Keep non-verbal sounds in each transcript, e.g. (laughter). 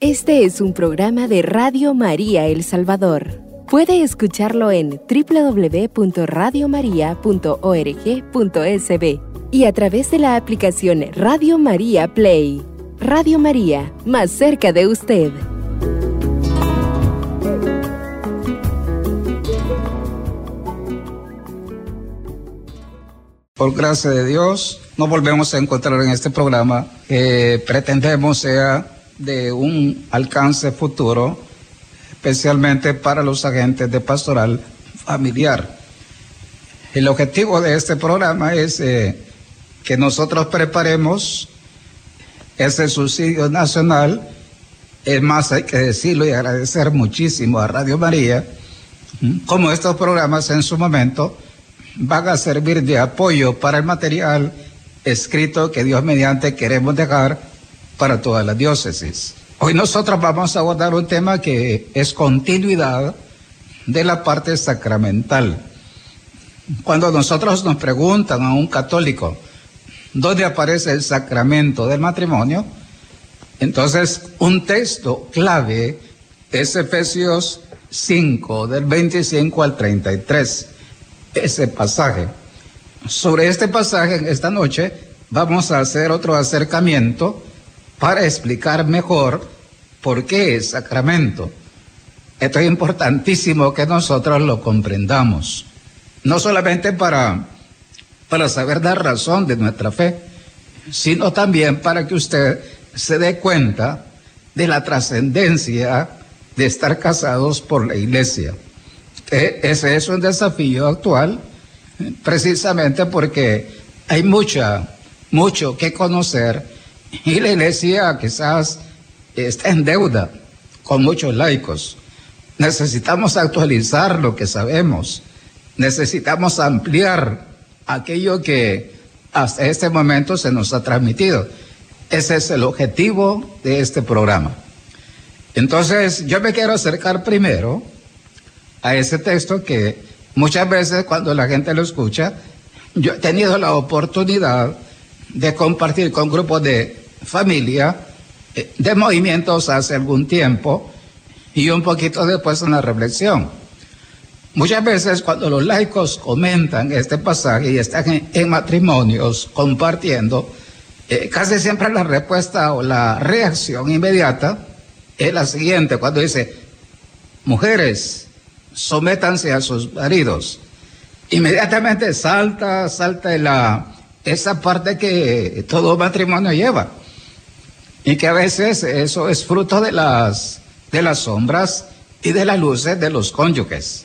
Este es un programa de Radio María El Salvador. Puede escucharlo en www.radiomaria.org.sb y a través de la aplicación Radio María Play. Radio María, más cerca de usted. Por gracia de Dios, nos volvemos a encontrar en este programa que pretendemos sea de un alcance futuro, especialmente para los agentes de pastoral familiar. El objetivo de este programa es eh, que nosotros preparemos ese subsidio nacional. Es más, hay que decirlo y agradecer muchísimo a Radio María, como estos programas en su momento van a servir de apoyo para el material escrito que Dios mediante queremos dejar para todas las diócesis. Hoy nosotros vamos a abordar un tema que es continuidad de la parte sacramental. Cuando nosotros nos preguntan a un católico dónde aparece el sacramento del matrimonio, entonces un texto clave es Efesios 5, del 25 al 33, ese pasaje. Sobre este pasaje, esta noche, vamos a hacer otro acercamiento para explicar mejor por qué es sacramento. Esto es importantísimo que nosotros lo comprendamos, no solamente para, para saber dar razón de nuestra fe, sino también para que usted se dé cuenta de la trascendencia de estar casados por la iglesia. E, ese es un desafío actual, precisamente porque hay mucha, mucho que conocer y la iglesia quizás está en deuda con muchos laicos. Necesitamos actualizar lo que sabemos. Necesitamos ampliar aquello que hasta este momento se nos ha transmitido. Ese es el objetivo de este programa. Entonces, yo me quiero acercar primero a ese texto que muchas veces cuando la gente lo escucha, yo he tenido la oportunidad de compartir con grupos de familia, eh, de movimientos hace algún tiempo y un poquito después en la reflexión. Muchas veces cuando los laicos comentan este pasaje y están en, matrimonios compartiendo, eh, casi siempre la respuesta o la reacción inmediata es la siguiente, cuando dice, mujeres, sométanse a sus maridos. Inmediatamente salta, salta la, esa parte que todo matrimonio lleva. Y que a veces eso es fruto de las, de las sombras y de las luces de los cónyuges.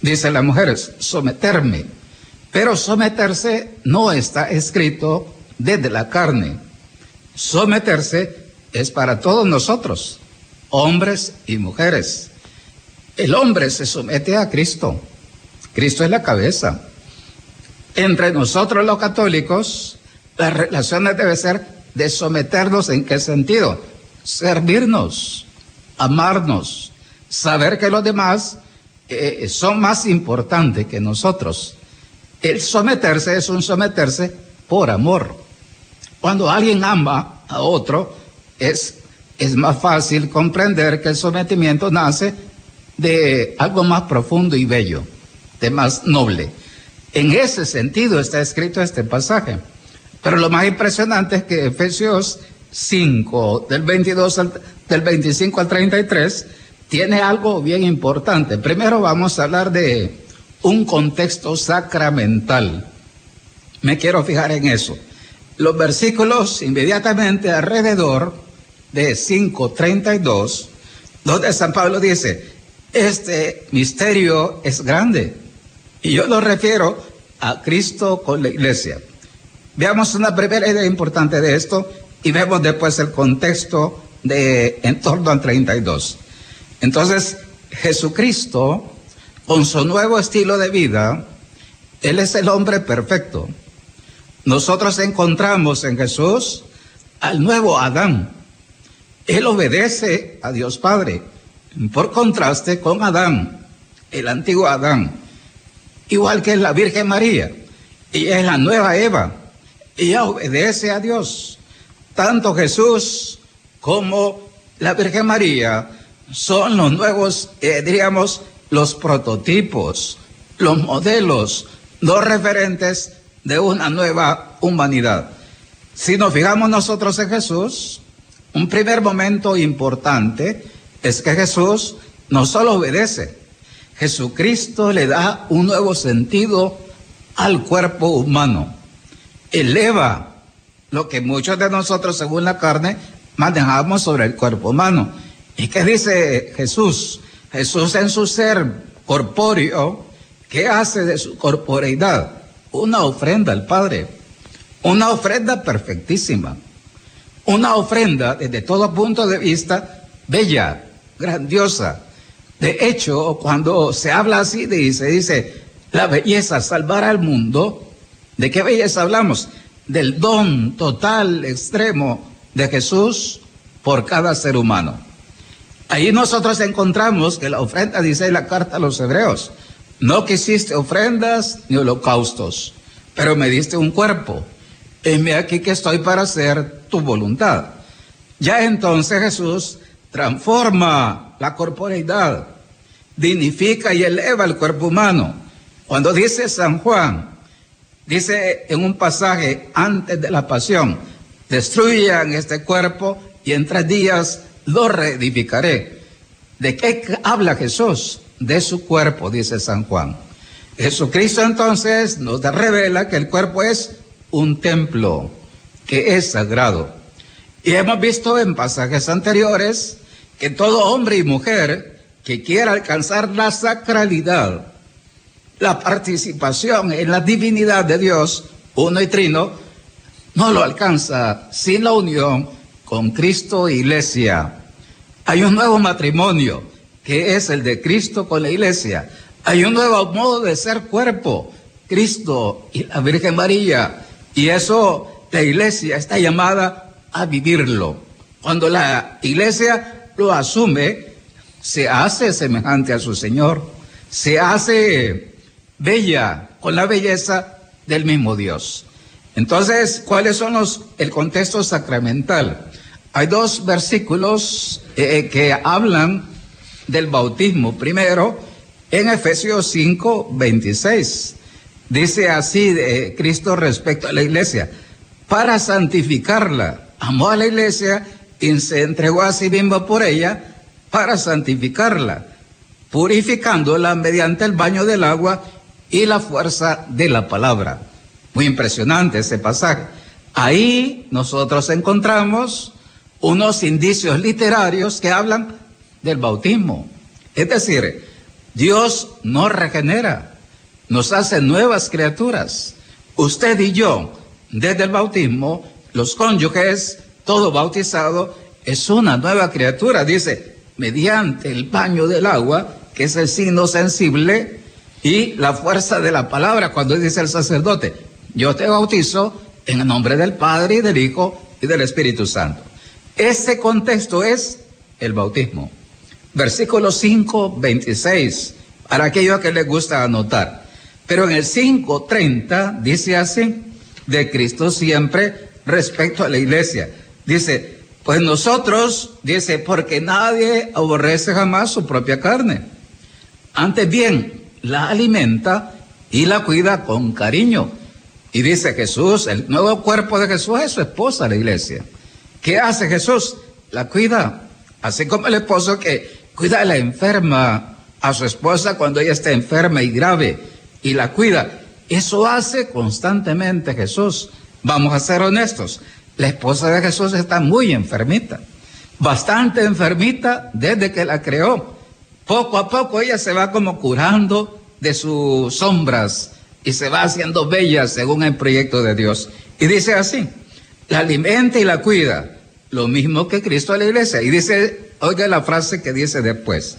Dice las mujeres, someterme. Pero someterse no está escrito desde la carne. Someterse es para todos nosotros, hombres y mujeres. El hombre se somete a Cristo. Cristo es la cabeza. Entre nosotros los católicos, las relaciones deben ser de someternos en qué sentido? Servirnos, amarnos, saber que los demás eh, son más importantes que nosotros. El someterse es un someterse por amor. Cuando alguien ama a otro, es, es más fácil comprender que el sometimiento nace de algo más profundo y bello, de más noble. En ese sentido está escrito este pasaje. Pero lo más impresionante es que Efesios 5, del 22 del 25 al 33, tiene algo bien importante. Primero vamos a hablar de un contexto sacramental. Me quiero fijar en eso. Los versículos inmediatamente alrededor de 5.32, donde San Pablo dice, este misterio es grande. Y yo lo refiero a Cristo con la iglesia. Veamos una primera idea importante de esto y vemos después el contexto de en torno al 32. Entonces, Jesucristo, con su nuevo estilo de vida, Él es el hombre perfecto. Nosotros encontramos en Jesús al nuevo Adán. Él obedece a Dios Padre, por contraste con Adán, el antiguo Adán, igual que la Virgen María. y es la nueva Eva y obedece a Dios. Tanto Jesús como la Virgen María son los nuevos, eh, diríamos, los prototipos, los modelos, los referentes de una nueva humanidad. Si nos fijamos nosotros en Jesús, un primer momento importante es que Jesús no solo obedece, Jesucristo le da un nuevo sentido al cuerpo humano, eleva lo que muchos de nosotros, según la carne, manejamos sobre el cuerpo humano. ¿Y qué dice Jesús? Jesús en su ser corpóreo, ¿qué hace de su corporeidad? Una ofrenda al Padre, una ofrenda perfectísima, una ofrenda desde todo punto de vista bella, grandiosa. De hecho, cuando se habla así, dice, dice, la belleza salvará al mundo. ¿De qué belleza hablamos? Del don total, extremo de Jesús por cada ser humano. Ahí nosotros encontramos que la ofrenda, dice la carta a los hebreos, no quisiste ofrendas ni holocaustos, pero me diste un cuerpo. Heme aquí que estoy para hacer tu voluntad. Ya entonces Jesús transforma la corporeidad, dignifica y eleva el cuerpo humano. Cuando dice San Juan, dice en un pasaje antes de la pasión, destruyan este cuerpo y en tres días lo reedificaré. ¿De qué habla Jesús? De su cuerpo, dice San Juan. Jesucristo entonces nos revela que el cuerpo es un templo, que es sagrado. Y hemos visto en pasajes anteriores que todo hombre y mujer que quiera alcanzar la sacralidad, la participación en la divinidad de Dios, uno y trino, no lo alcanza sin la unión con Cristo e Iglesia. Hay un nuevo matrimonio que es el de Cristo con la Iglesia. Hay un nuevo modo de ser cuerpo, Cristo y la Virgen María. Y eso la Iglesia está llamada a vivirlo. Cuando la Iglesia lo asume, se hace semejante a su Señor, se hace bella con la belleza del mismo Dios. Entonces, ¿cuáles son los el contexto sacramental? Hay dos versículos eh, eh, que hablan del bautismo. Primero, en Efesios 5, 26, dice así de Cristo respecto a la iglesia, para santificarla, amó a la iglesia y se entregó a sí mismo por ella para santificarla, purificándola mediante el baño del agua y la fuerza de la palabra. Muy impresionante ese pasaje. Ahí nosotros encontramos unos indicios literarios que hablan del bautismo. Es decir, Dios nos regenera, nos hace nuevas criaturas. Usted y yo, desde el bautismo, los cónyuges, todo bautizado, es una nueva criatura. Dice, mediante el baño del agua, que es el signo sensible, y la fuerza de la palabra, cuando dice el sacerdote, yo te bautizo en el nombre del Padre y del Hijo y del Espíritu Santo. Ese contexto es el bautismo. Versículo 5, 26, para aquellos que les gusta anotar. Pero en el 5, 30 dice así, de Cristo siempre respecto a la iglesia. Dice, pues nosotros, dice, porque nadie aborrece jamás su propia carne. Antes bien, la alimenta y la cuida con cariño. Y dice Jesús, el nuevo cuerpo de Jesús es su esposa, la iglesia. ¿Qué hace Jesús? La cuida. Así como el esposo que cuida a la enferma, a su esposa cuando ella está enferma y grave, y la cuida. Eso hace constantemente Jesús. Vamos a ser honestos. La esposa de Jesús está muy enfermita, bastante enfermita desde que la creó. Poco a poco ella se va como curando de sus sombras y se va haciendo bella según el proyecto de Dios. Y dice así, la alimenta y la cuida, lo mismo que Cristo a la iglesia. Y dice, oiga la frase que dice después,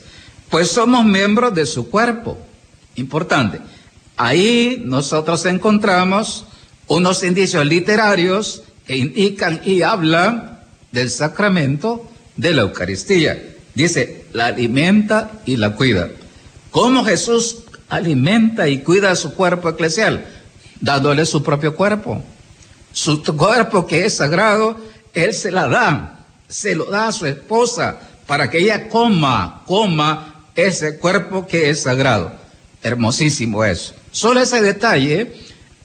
pues somos miembros de su cuerpo. Importante. Ahí nosotros encontramos unos indicios literarios que indican y hablan del sacramento de la Eucaristía. Dice, la alimenta y la cuida. ¿Cómo Jesús alimenta y cuida su cuerpo eclesial? Dándole su propio cuerpo. Su cuerpo que es sagrado, Él se la da se lo da a su esposa para que ella coma, coma ese cuerpo que es sagrado. Hermosísimo eso. Solo ese detalle,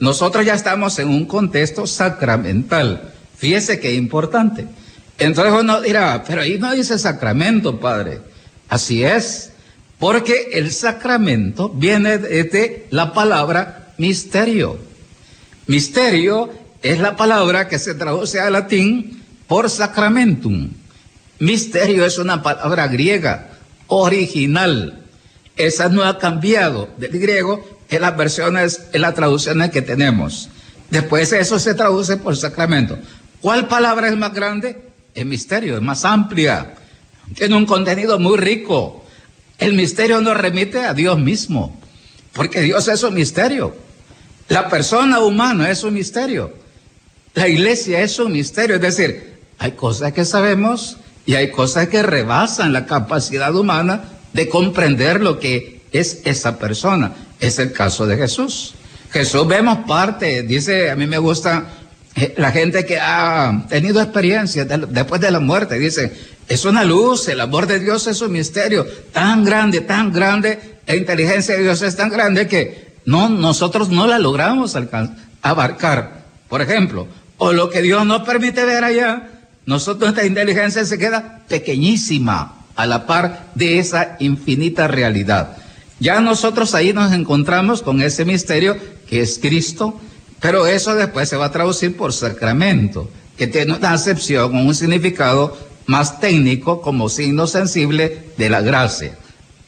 nosotros ya estamos en un contexto sacramental. Fíjese qué importante. Entonces uno dirá, pero ahí no dice sacramento, padre. Así es, porque el sacramento viene de la palabra misterio. Misterio es la palabra que se traduce al latín por sacramentum. Misterio es una palabra griega original. Esa no ha cambiado del griego en las versiones, en las traducciones que tenemos. Después eso se traduce por sacramento. ¿Cuál palabra es más grande? El misterio, es más amplia. Tiene un contenido muy rico. El misterio nos remite a Dios mismo, porque Dios es un misterio. La persona humana es un misterio. La iglesia es un misterio. Es decir, hay cosas que sabemos y hay cosas que rebasan la capacidad humana de comprender lo que es esa persona. Es el caso de Jesús. Jesús vemos parte, dice, a mí me gusta la gente que ha tenido experiencia después de la muerte, dice, es una luz, el amor de Dios es un misterio tan grande, tan grande, la inteligencia de Dios es tan grande que no, nosotros no la logramos abarcar. Por ejemplo, o lo que Dios nos permite ver allá, nosotros nuestra inteligencia se queda pequeñísima a la par de esa infinita realidad. Ya nosotros ahí nos encontramos con ese misterio que es Cristo, pero eso después se va a traducir por sacramento, que tiene una acepción, un significado más técnico como signo sensible de la gracia.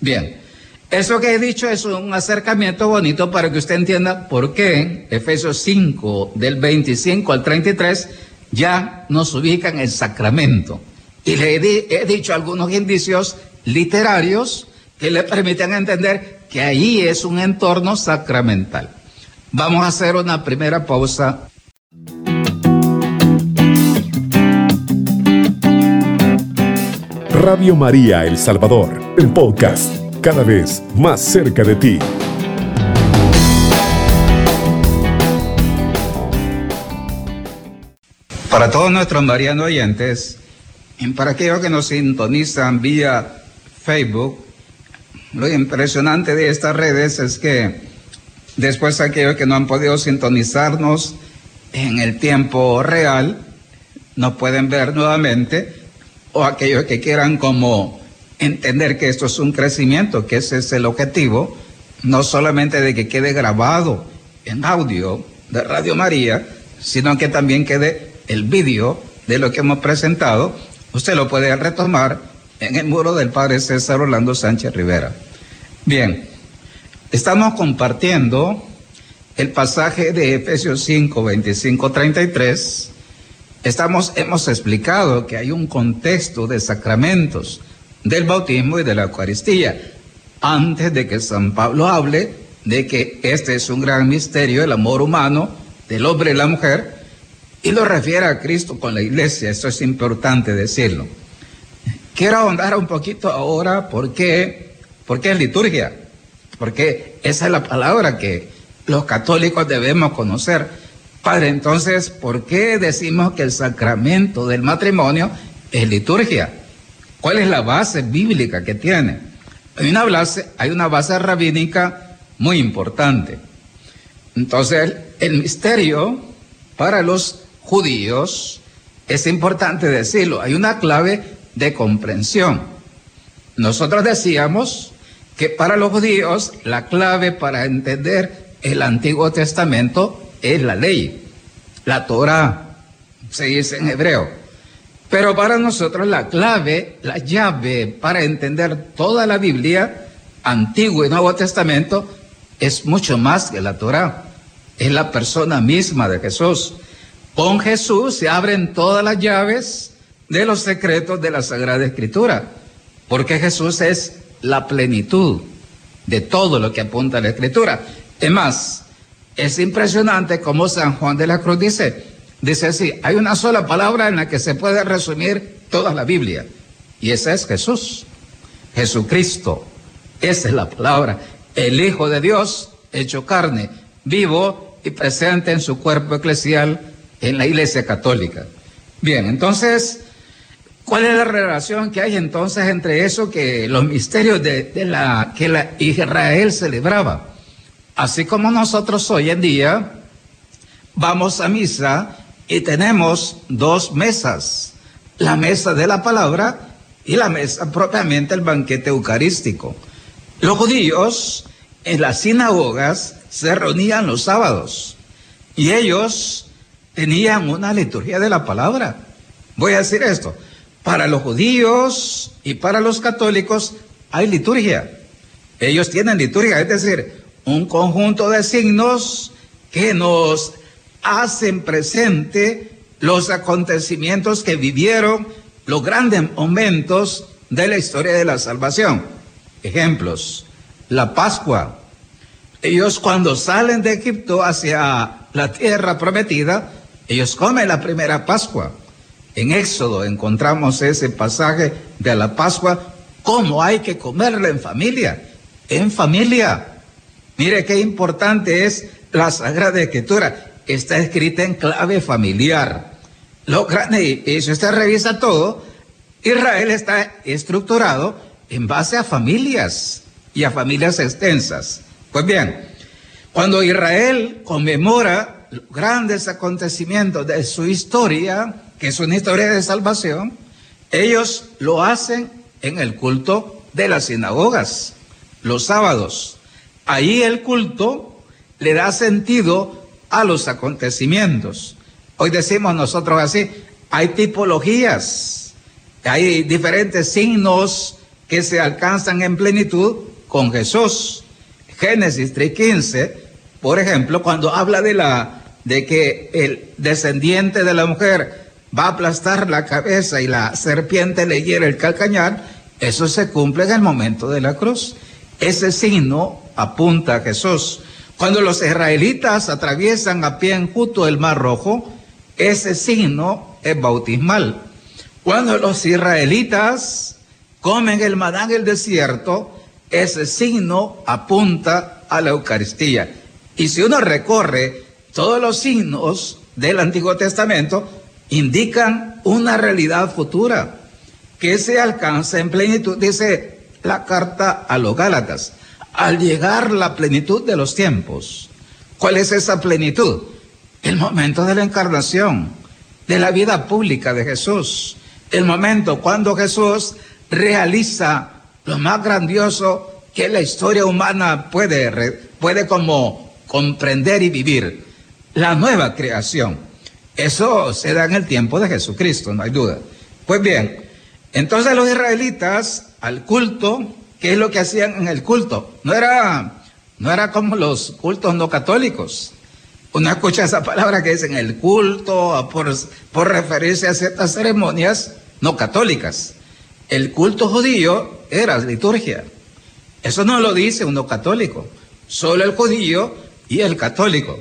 Bien, eso que he dicho es un acercamiento bonito para que usted entienda por qué Efesios 5 del 25 al 33 ya nos ubica en el sacramento. Y le he, he dicho algunos indicios literarios que le permiten entender que ahí es un entorno sacramental. Vamos a hacer una primera pausa. Radio María El Salvador, el podcast, cada vez más cerca de ti. Para todos nuestros marianos oyentes, y para aquellos que nos sintonizan vía Facebook, lo impresionante de estas redes es que después aquellos que no han podido sintonizarnos en el tiempo real, nos pueden ver nuevamente, o aquellos que quieran como entender que esto es un crecimiento, que ese es el objetivo, no solamente de que quede grabado en audio de Radio María, sino que también quede el vídeo de lo que hemos presentado. Usted lo puede retomar en el muro del Padre César Orlando Sánchez Rivera. Bien, estamos compartiendo el pasaje de Efesios 5, 25, 33. Estamos, hemos explicado que hay un contexto de sacramentos del bautismo y de la Eucaristía, antes de que San Pablo hable de que este es un gran misterio, el amor humano del hombre y la mujer, y lo refiere a Cristo con la iglesia, esto es importante decirlo. Quiero ahondar un poquito ahora por qué ¿Por qué es liturgia? Porque esa es la palabra que los católicos debemos conocer. Padre, entonces, ¿por qué decimos que el sacramento del matrimonio es liturgia? ¿Cuál es la base bíblica que tiene? Hay una base, hay una base rabínica muy importante. Entonces, el misterio para los judíos es importante decirlo. Hay una clave de comprensión. Nosotros decíamos que para los judíos la clave para entender el Antiguo Testamento es la ley, la Torah, se dice en hebreo. Pero para nosotros la clave, la llave para entender toda la Biblia, Antiguo y Nuevo Testamento, es mucho más que la Torah. Es la persona misma de Jesús. Con Jesús se abren todas las llaves de los secretos de la Sagrada Escritura, porque Jesús es la plenitud de todo lo que apunta la escritura. Es más, es impresionante como San Juan de la Cruz dice, dice así, hay una sola palabra en la que se puede resumir toda la Biblia, y esa es Jesús, Jesucristo. Esa es la palabra, el Hijo de Dios hecho carne, vivo y presente en su cuerpo eclesial en la Iglesia Católica. Bien, entonces, ¿Cuál es la relación que hay entonces entre eso que los misterios de, la que la Israel celebraba? Así como nosotros hoy en día vamos a misa y tenemos dos mesas, la mesa de la palabra y la mesa propiamente el banquete eucarístico. Los judíos en las sinagogas se reunían los sábados y ellos tenían una liturgia de la palabra. Voy a decir esto, para los judíos y para los católicos hay liturgia. Ellos tienen liturgia, es decir, un conjunto de signos que nos hacen presente los acontecimientos que vivieron, los grandes momentos de la historia de la salvación. Ejemplos, la Pascua. Ellos cuando salen de Egipto hacia la tierra prometida, ellos comen la primera Pascua. En Éxodo encontramos ese pasaje de la Pascua, cómo hay que comerla en familia, en familia. Mire qué importante es la Sagrada Escritura. Está escrita en clave familiar. Lo grande, y si usted revisa todo, Israel está estructurado en base a familias y a familias extensas. Pues bien, cuando Israel conmemora grandes acontecimientos de su historia, que es una historia de salvación, ellos lo hacen en el culto de las sinagogas, los sábados. Ahí el culto le da sentido a los acontecimientos. Hoy decimos nosotros así, hay tipologías, hay diferentes signos que se alcanzan en plenitud con Jesús. Génesis 3.15, por ejemplo, cuando habla de la de que el descendiente de la mujer va a aplastar la cabeza y la serpiente le hiere el calcañar, eso se cumple en el momento de la cruz. Ese signo apunta a Jesús. Cuando los israelitas atraviesan a pie enjuto el mar rojo, ese signo es bautismal. Cuando los israelitas comen el maná en el desierto, ese signo apunta a la Eucaristía. Y si uno recorre todos los signos del Antiguo Testamento, indican una realidad futura que se alcanza en plenitud, dice la carta a los Gálatas, al llegar la plenitud de los tiempos. ¿Cuál es esa plenitud? El momento de la encarnación, de la vida pública de Jesús, el momento cuando Jesús realiza lo más grandioso que la historia humana puede, puede como comprender y vivir, la nueva creación. Eso se da en el tiempo de Jesucristo, no hay duda. Pues bien, entonces los israelitas al culto, ¿qué es lo que hacían en el culto? No era, no era como los cultos no católicos. Uno escucha esa palabra que dicen el culto por, por referirse a ciertas ceremonias no católicas. El culto judío era liturgia. Eso no lo dice uno católico, solo el judío y el católico.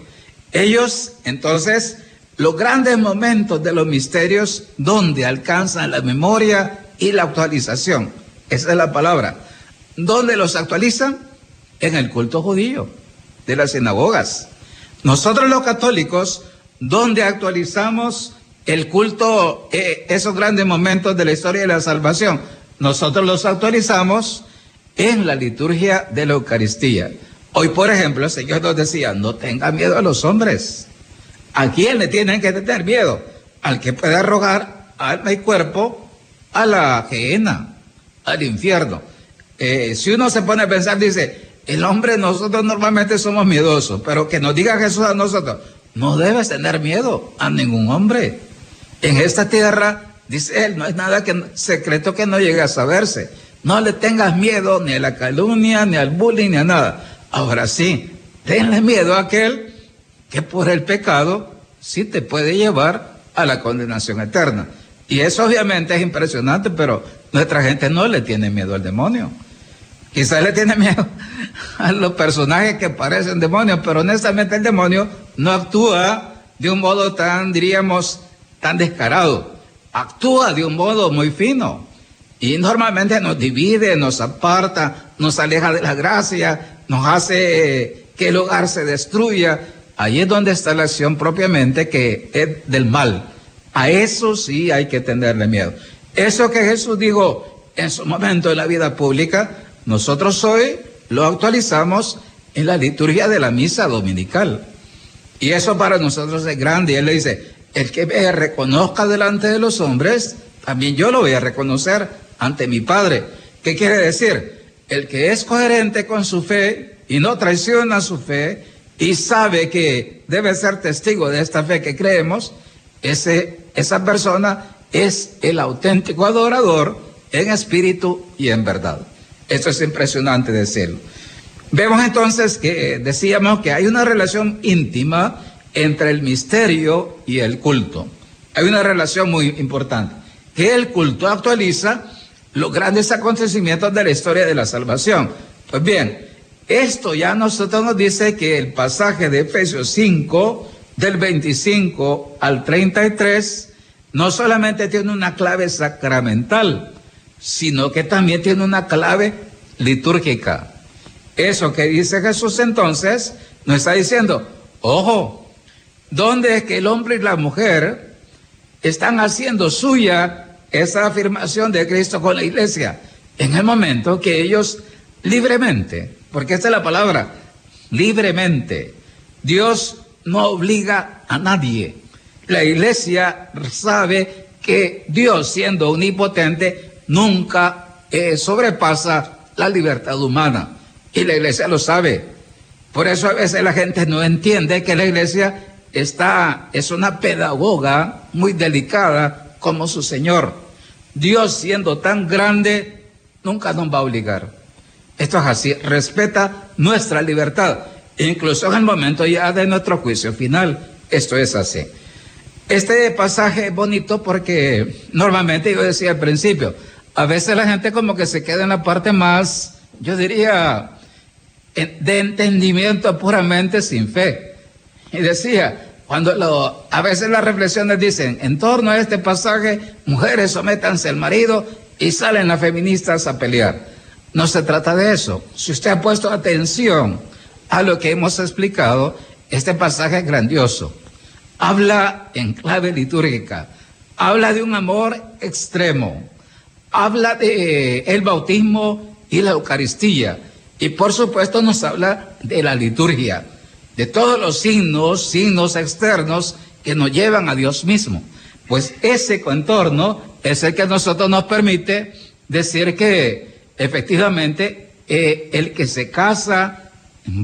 Ellos entonces los grandes momentos de los misterios donde alcanzan la memoria y la actualización. Esa es la palabra. ¿Dónde los actualizan? En el culto judío, de las sinagogas. Nosotros los católicos, ¿dónde actualizamos el culto, eh, esos grandes momentos de la historia de la salvación? Nosotros los actualizamos en la liturgia de la Eucaristía. Hoy, por ejemplo, el Señor nos decía, no tenga miedo a los hombres. ¿A quién le tienen que tener miedo? Al que puede arrojar alma y cuerpo a la gehenna, al infierno. Eh, si uno se pone a pensar, dice, el hombre, nosotros normalmente somos miedosos, pero que nos diga Jesús a nosotros, no debes tener miedo a ningún hombre. En esta tierra, dice él, no hay nada que, secreto que no llegue a saberse. No le tengas miedo ni a la calumnia, ni al bullying, ni a nada. Ahora sí, tenle miedo a aquel que por el pecado sí te puede llevar a la condenación eterna. Y eso obviamente es impresionante, pero nuestra gente no le tiene miedo al demonio. Quizás le tiene (laughs) miedo a los personajes que parecen demonios, pero honestamente el demonio no actúa de un modo tan, diríamos, tan descarado. Actúa de un modo muy fino. Y normalmente nos divide, nos aparta, nos aleja de la gracia, nos hace que el hogar se destruya Ahí es donde está la acción propiamente que es del mal. A eso sí hay que tenerle miedo. Eso que Jesús dijo en su momento de la vida pública, nosotros hoy lo actualizamos en la liturgia de la misa dominical. Y eso para nosotros es grande. Y él le dice, el que me reconozca delante de los hombres, también yo lo voy a reconocer ante mi Padre. ¿Qué quiere decir? El que es coherente con su fe y no traiciona su fe y sabe que debe ser testigo de esta fe que creemos, ese, esa persona es el auténtico adorador en espíritu y en verdad. Esto es impresionante decirlo. Vemos entonces que decíamos que hay una relación íntima entre el misterio y el culto. Hay una relación muy importante, que el culto actualiza los grandes acontecimientos de la historia de la salvación. Pues bien, esto ya nosotros nos dice que el pasaje de Efesios 5, del 25 al 33, no solamente tiene una clave sacramental, sino que también tiene una clave litúrgica. Eso que dice Jesús entonces nos está diciendo, ojo, ¿dónde es que el hombre y la mujer están haciendo suya esa afirmación de Cristo con la iglesia? En el momento que ellos libremente, porque esta es la palabra, libremente, Dios no obliga a nadie. La iglesia sabe que Dios, siendo omnipotente, nunca eh, sobrepasa la libertad humana. Y la iglesia lo sabe. Por eso a veces la gente no entiende que la iglesia está, es una pedagoga muy delicada como su Señor. Dios siendo tan grande, nunca nos va a obligar. Esto es así, respeta nuestra libertad, incluso en el momento ya de nuestro juicio final. Esto es así. Este pasaje es bonito porque normalmente yo decía al principio, a veces la gente como que se queda en la parte más, yo diría, de entendimiento puramente sin fe. Y decía, cuando a veces las reflexiones dicen, en torno a este pasaje, mujeres sométanse al marido y salen las feministas a pelear. No se trata de eso. Si usted ha puesto atención a lo que hemos explicado, este pasaje es grandioso. Habla en clave litúrgica, habla de un amor extremo, habla de el bautismo y la Eucaristía y por supuesto nos habla de la liturgia, de todos los signos, signos externos que nos llevan a Dios mismo. Pues ese contorno es el que a nosotros nos permite decir que efectivamente eh, el que se casa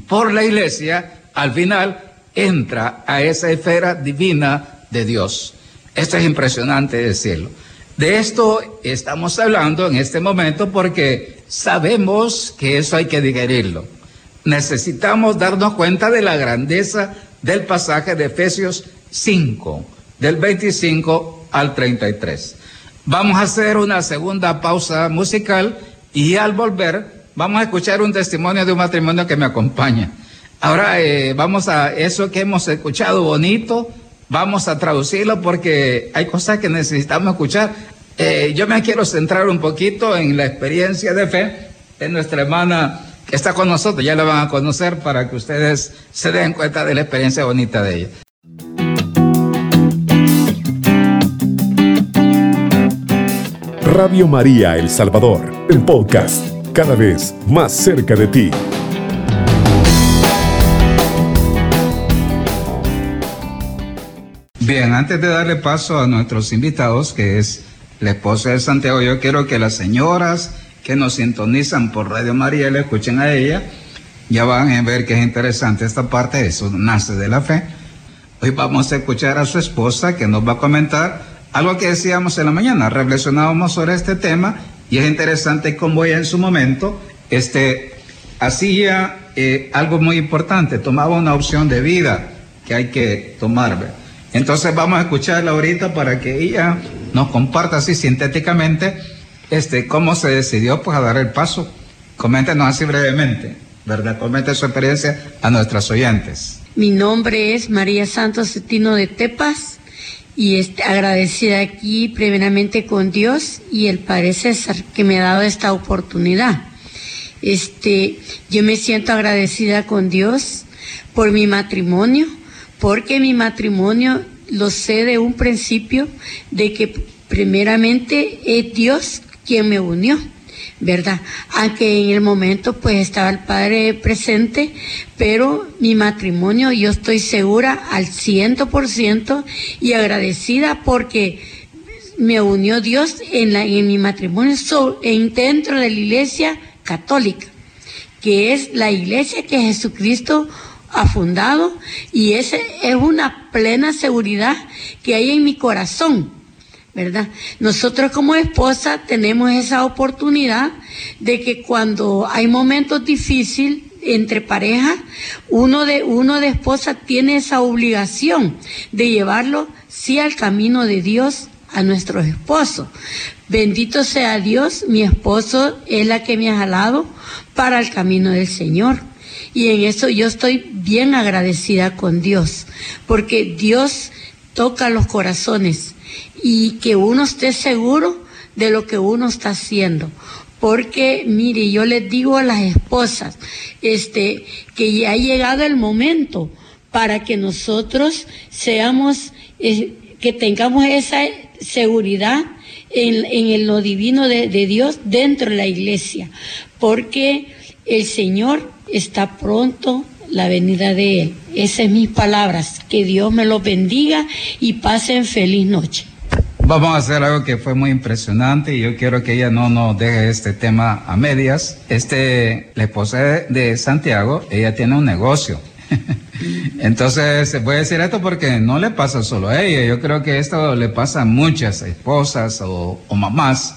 por la iglesia, al final entra a esa esfera divina de Dios. Esto es impresionante decirlo. De esto estamos hablando en este momento porque sabemos que eso hay que digerirlo. Necesitamos darnos cuenta de la grandeza del pasaje de Efesios 5, del 25 al 33. Vamos a hacer una segunda pausa musical y al volver vamos a escuchar un testimonio de un matrimonio que me acompaña. Ahora eh, vamos a eso que hemos escuchado bonito, vamos a traducirlo porque hay cosas que necesitamos escuchar. Eh, yo me quiero centrar un poquito en la experiencia de fe de nuestra hermana que está con nosotros. Ya la van a conocer para que ustedes se den cuenta de la experiencia bonita de ella. Radio María El Salvador, el podcast, cada vez más cerca de ti. Bien, antes de darle paso a nuestros invitados, que es la esposa de Santiago, yo quiero que las señoras que nos sintonizan por Radio María le escuchen a ella, ya van a ver que es interesante esta parte, eso nace de la fe. Hoy vamos a escuchar a su esposa que nos va a comentar algo que decíamos en la mañana, reflexionábamos sobre este tema y es interesante cómo ella en su momento este, hacía eh, algo muy importante, tomaba una opción de vida que hay que tomar. Entonces vamos a escucharla ahorita para que ella nos comparta así sintéticamente este, cómo se decidió pues a dar el paso. Coméntenos así brevemente, ¿verdad? Comente su experiencia a nuestras oyentes. Mi nombre es María Santos Cetino de Tepas y este, agradecida aquí primeramente con Dios y el Padre César que me ha dado esta oportunidad. Este, yo me siento agradecida con Dios por mi matrimonio, porque mi matrimonio lo sé de un principio de que primeramente es Dios quien me unió. ¿Verdad? Aunque en el momento pues estaba el padre presente, pero mi matrimonio yo estoy segura al ciento por ciento y agradecida porque me unió Dios en, la, en mi matrimonio en, dentro de la iglesia católica, que es la iglesia que Jesucristo ha fundado y esa es una plena seguridad que hay en mi corazón ¿verdad? Nosotros como esposa tenemos esa oportunidad de que cuando hay momentos difíciles entre parejas, uno de, uno de esposa tiene esa obligación de llevarlo sí al camino de Dios a nuestros esposos. Bendito sea Dios, mi esposo es la que me ha jalado para el camino del Señor. Y en eso yo estoy bien agradecida con Dios, porque Dios toca los corazones y que uno esté seguro de lo que uno está haciendo. Porque, mire, yo les digo a las esposas, este, que ya ha llegado el momento para que nosotros seamos, eh, que tengamos esa seguridad en, en lo divino de, de Dios dentro de la iglesia. Porque el Señor está pronto la venida de Él. Esas son mis palabras. Que Dios me los bendiga y pasen feliz noche. Vamos a hacer algo que fue muy impresionante y yo quiero que ella no nos deje este tema a medias. Este, la esposa de Santiago, ella tiene un negocio. (laughs) Entonces, se puede decir esto porque no le pasa solo a ella. Yo creo que esto le pasa a muchas esposas o, o mamás.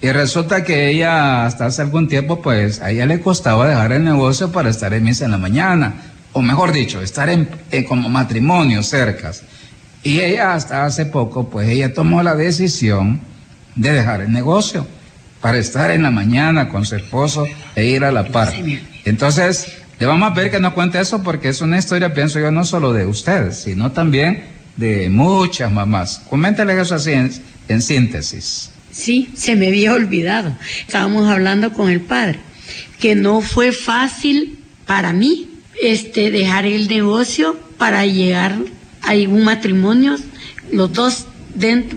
Y resulta que ella, hasta hace algún tiempo, pues a ella le costaba dejar el negocio para estar en misa en la mañana. O mejor dicho, estar en, como matrimonio cercas. Y ella hasta hace poco, pues ella tomó la decisión de dejar el negocio para estar en la mañana con su esposo e ir a la par. Entonces, le vamos a pedir que nos cuente eso porque es una historia, pienso yo, no solo de ustedes, sino también de muchas mamás. Coméntale eso así en, en síntesis. Sí, se me había olvidado. Estábamos hablando con el padre, que no fue fácil para mí este, dejar el negocio para llegar hay un matrimonio, los dos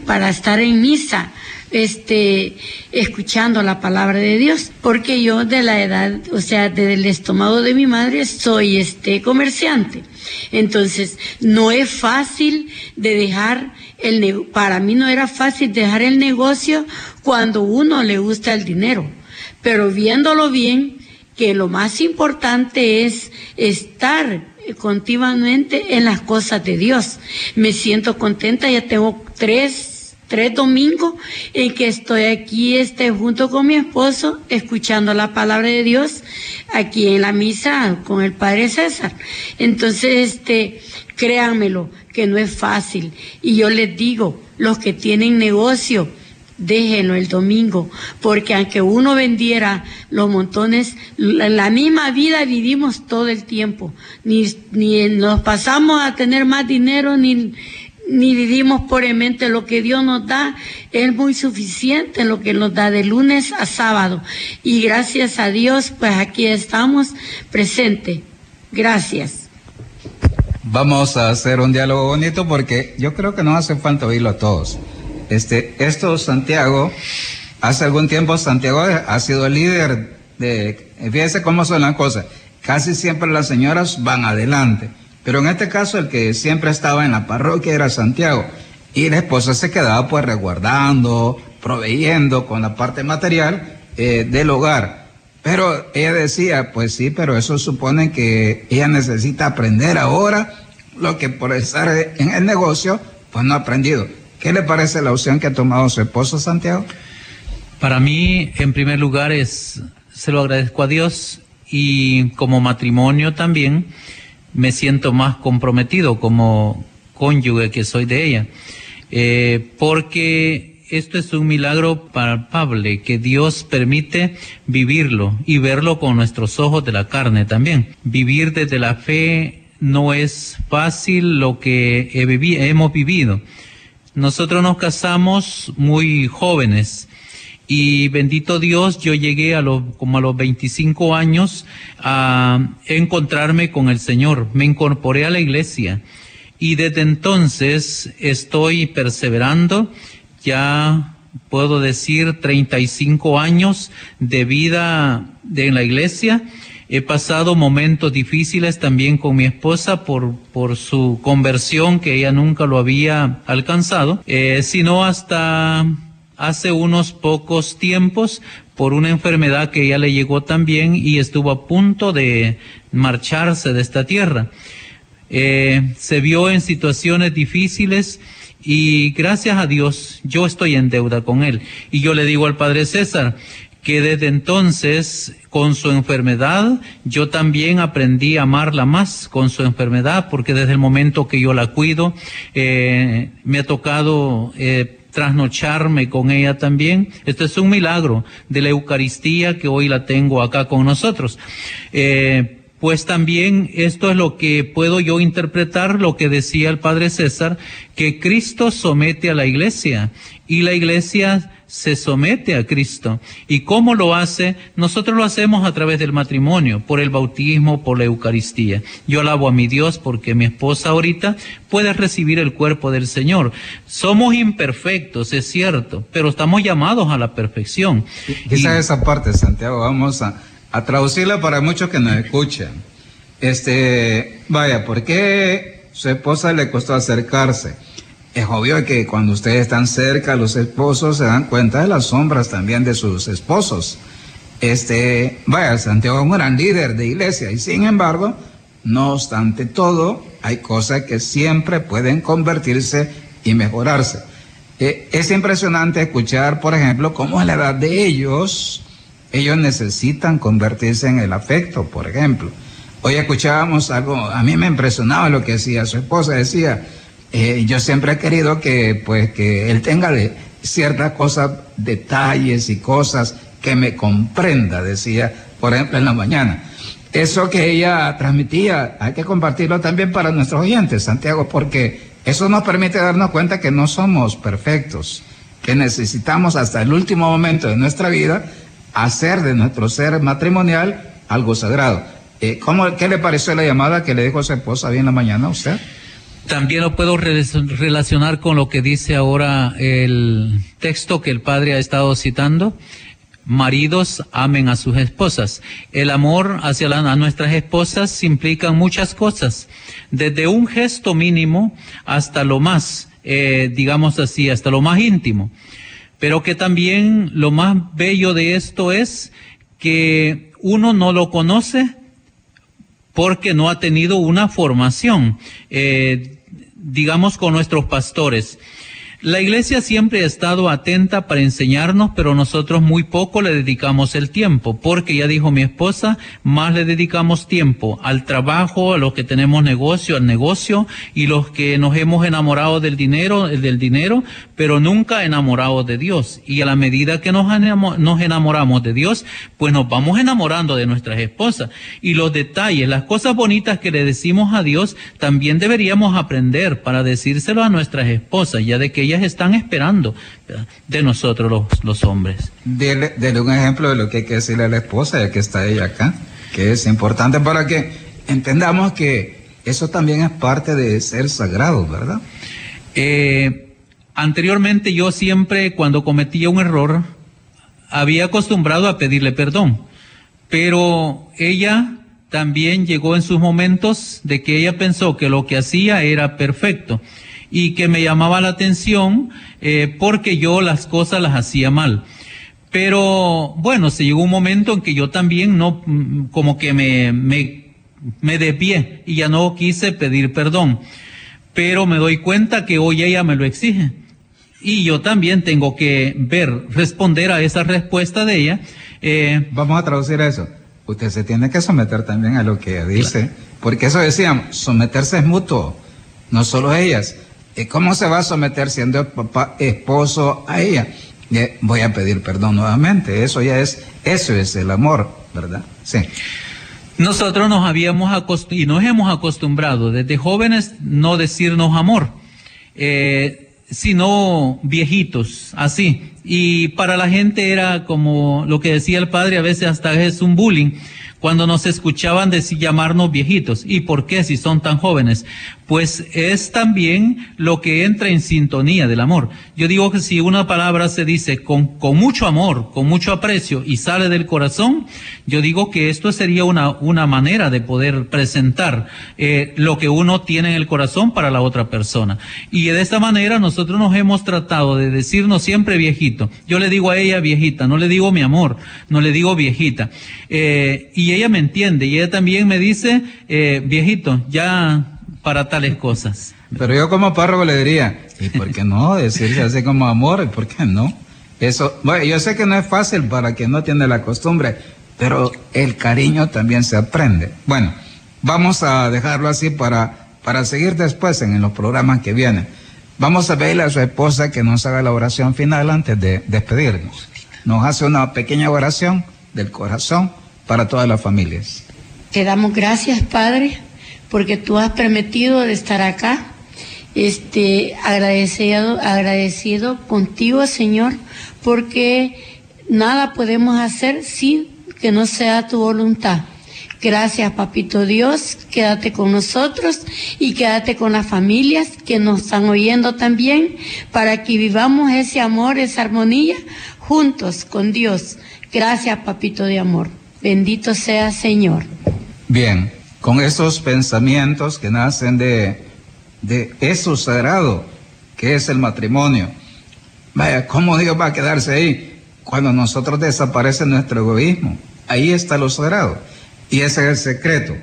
para estar en misa, este, escuchando la palabra de Dios, porque yo de la edad, o sea, del estómago de mi madre, soy este comerciante. Entonces, no es fácil de dejar el para mí no era fácil dejar el negocio cuando uno le gusta el dinero, pero viéndolo bien, que lo más importante es estar continuamente en las cosas de Dios. Me siento contenta, ya tengo tres, tres domingos en que estoy aquí este, junto con mi esposo escuchando la palabra de Dios aquí en la misa con el Padre César. Entonces, este, créanmelo, que no es fácil. Y yo les digo, los que tienen negocio, déjenlo el domingo, porque aunque uno vendiera los montones, la, misma vida vivimos todo el tiempo, ni, ni nos pasamos a tener más dinero, ni, ni vivimos pobremente, lo que Dios nos da es muy suficiente, lo que nos da de lunes a sábado. Y gracias a Dios, pues aquí estamos presentes. Gracias. Vamos a hacer un diálogo bonito porque yo creo que nos hace falta oírlo a todos. Este, esto Santiago, hace algún tiempo Santiago ha sido líder de, fíjese cómo son las cosas, casi siempre las señoras van adelante, pero en este caso el que siempre estaba en la parroquia era Santiago y la esposa se quedaba pues resguardando, proveyendo con la parte material eh, del hogar. Pero ella decía, pues sí, pero eso supone que ella necesita aprender ahora lo que por estar en el negocio, pues no ha aprendido. ¿Qué le parece la opción que ha tomado su esposo Santiago? Para mí, en primer lugar, es se lo agradezco a Dios y como matrimonio también me siento más comprometido como cónyuge que soy de ella, eh, porque esto es un milagro palpable que Dios permite vivirlo y verlo con nuestros ojos de la carne también. Vivir desde la fe no es fácil lo que hemos vivido nosotros nos casamos muy jóvenes y bendito Dios, yo llegué a los, como a los 25 años a encontrarme con el Señor. Me incorporé a la iglesia y desde entonces estoy perseverando ya puedo decir 35 años de vida en la iglesia. He pasado momentos difíciles también con mi esposa por, por su conversión que ella nunca lo había alcanzado, eh, sino hasta hace unos pocos tiempos por una enfermedad que ella le llegó también y estuvo a punto de marcharse de esta tierra. Eh, se vio en situaciones difíciles y gracias a Dios yo estoy en deuda con él. Y yo le digo al Padre César que desde entonces con su enfermedad yo también aprendí a amarla más con su enfermedad porque desde el momento que yo la cuido eh, me ha tocado eh, trasnocharme con ella también. Esto es un milagro de la Eucaristía que hoy la tengo acá con nosotros. Eh, pues también esto es lo que puedo yo interpretar, lo que decía el Padre César, que Cristo somete a la iglesia y la iglesia se somete a Cristo. ¿Y cómo lo hace? Nosotros lo hacemos a través del matrimonio, por el bautismo, por la Eucaristía. Yo alabo a mi Dios porque mi esposa ahorita puede recibir el cuerpo del Señor. Somos imperfectos, es cierto, pero estamos llamados a la perfección. Quizá esa parte, Santiago, vamos a, a traducirla para muchos que nos escuchan. Este, vaya, ¿por qué su esposa le costó acercarse? Es obvio que cuando ustedes están cerca, los esposos se dan cuenta de las sombras también de sus esposos. Este, vaya, Santiago es un gran líder de iglesia y sin embargo, no obstante todo, hay cosas que siempre pueden convertirse y mejorarse. Eh, es impresionante escuchar, por ejemplo, cómo a la edad de ellos, ellos necesitan convertirse en el afecto, por ejemplo. Hoy escuchábamos algo, a mí me impresionaba lo que decía su esposa, decía, eh, yo siempre he querido que, pues, que él tenga ciertas cosas, detalles y cosas que me comprenda, decía, por ejemplo, en la mañana. Eso que ella transmitía, hay que compartirlo también para nuestros oyentes, Santiago, porque eso nos permite darnos cuenta que no somos perfectos, que necesitamos hasta el último momento de nuestra vida hacer de nuestro ser matrimonial algo sagrado. Eh, ¿cómo, ¿Qué le pareció la llamada que le dijo su esposa bien en la mañana a usted? También lo puedo relacionar con lo que dice ahora el texto que el padre ha estado citando. Maridos amen a sus esposas. El amor hacia a nuestras esposas implica muchas cosas, desde un gesto mínimo hasta lo más, eh, digamos así, hasta lo más íntimo. Pero que también lo más bello de esto es que uno no lo conoce porque no ha tenido una formación. Eh, digamos, con nuestros pastores. La iglesia siempre ha estado atenta para enseñarnos, pero nosotros muy poco le dedicamos el tiempo, porque ya dijo mi esposa, más le dedicamos tiempo al trabajo, a los que tenemos negocio, al negocio, y los que nos hemos enamorado del dinero, del dinero, pero nunca enamorados de Dios. Y a la medida que nos, nos enamoramos de Dios, pues nos vamos enamorando de nuestras esposas. Y los detalles, las cosas bonitas que le decimos a Dios, también deberíamos aprender para decírselo a nuestras esposas, ya de que ellas están esperando de nosotros los, los hombres. Dele, un ejemplo de lo que hay que decirle a la esposa, ya que está ella acá, que es importante para que entendamos que eso también es parte de ser sagrado, ¿verdad? Eh, anteriormente yo siempre cuando cometía un error había acostumbrado a pedirle perdón, pero ella también llegó en sus momentos de que ella pensó que lo que hacía era perfecto y que me llamaba la atención eh, porque yo las cosas las hacía mal. Pero bueno, se llegó un momento en que yo también no, mm, como que me, me, me desvié y ya no quise pedir perdón. Pero me doy cuenta que hoy ella me lo exige. Y yo también tengo que ver, responder a esa respuesta de ella. Eh, Vamos a traducir eso. Usted se tiene que someter también a lo que dice, porque eso decíamos, someterse es mutuo, no solo ellas. ¿Cómo se va a someter siendo papá esposo a ella? Voy a pedir perdón nuevamente. Eso ya es, eso es el amor, ¿verdad? Sí. Nosotros nos habíamos acostumbrado y nos hemos acostumbrado desde jóvenes no decirnos amor, eh, sino viejitos, así. Y para la gente era como lo que decía el padre, a veces hasta es un bullying cuando nos escuchaban decir llamarnos viejitos. ¿Y por qué si son tan jóvenes? Pues es también lo que entra en sintonía del amor. Yo digo que si una palabra se dice con, con mucho amor, con mucho aprecio y sale del corazón, yo digo que esto sería una, una manera de poder presentar eh, lo que uno tiene en el corazón para la otra persona. Y de esta manera nosotros nos hemos tratado de decirnos siempre viejito. Yo le digo a ella viejita, no le digo mi amor, no le digo viejita. Eh, y ella me entiende y ella también me dice, eh, viejito, ya para tales cosas. Pero yo como párroco le diría, ¿y por qué no decirse así como amor? ¿Y por qué no? Eso, bueno, yo sé que no es fácil para quien no tiene la costumbre, pero el cariño también se aprende. Bueno, vamos a dejarlo así para, para seguir después en, los programas que vienen. Vamos a pedirle a su esposa que nos haga la oración final antes de despedirnos. Nos hace una pequeña oración del corazón para todas las familias. Te damos gracias, Padre, porque tú has permitido de estar acá. Este, agradecido, agradecido contigo, Señor, porque nada podemos hacer sin que no sea tu voluntad. Gracias, Papito Dios. Quédate con nosotros y quédate con las familias que nos están oyendo también para que vivamos ese amor, esa armonía juntos con Dios. Gracias, Papito de Amor. Bendito sea Señor. Bien, con esos pensamientos que nacen de, de eso sagrado que es el matrimonio. Vaya, ¿cómo Dios va a quedarse ahí cuando nosotros desaparece nuestro egoísmo? Ahí está lo sagrado. Y ese es el secreto.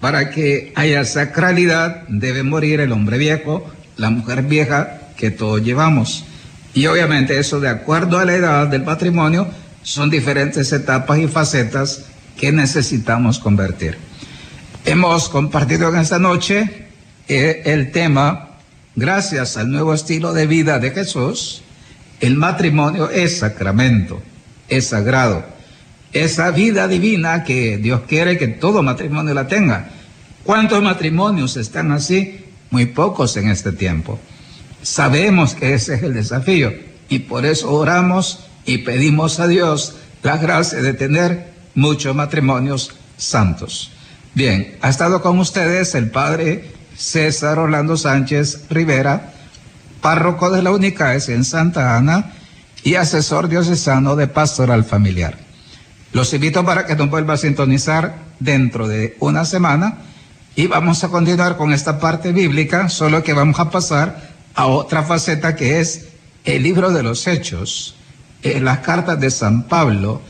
Para que haya sacralidad debe morir el hombre viejo, la mujer vieja que todos llevamos. Y obviamente eso de acuerdo a la edad del matrimonio son diferentes etapas y facetas que necesitamos convertir. Hemos compartido en esta noche eh, el tema, gracias al nuevo estilo de vida de Jesús, el matrimonio es sacramento, es sagrado, esa vida divina que Dios quiere que todo matrimonio la tenga. ¿Cuántos matrimonios están así? Muy pocos en este tiempo. Sabemos que ese es el desafío y por eso oramos y pedimos a Dios la gracia de tener muchos matrimonios santos. Bien, ha estado con ustedes el padre César Orlando Sánchez Rivera, párroco de la UNICAES en Santa Ana y asesor diocesano de pastoral familiar. Los invito para que nos vuelva a sintonizar dentro de una semana y vamos a continuar con esta parte bíblica, solo que vamos a pasar a otra faceta que es el libro de los hechos en las cartas de San Pablo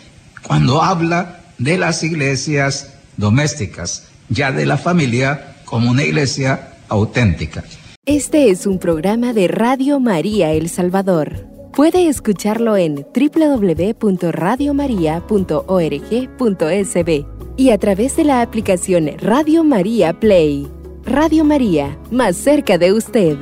cuando habla de las iglesias domésticas, ya de la familia como una iglesia auténtica. Este es un programa de Radio María El Salvador. Puede escucharlo en www.radiomaria.org.sb y a través de la aplicación Radio María Play. Radio María, más cerca de usted.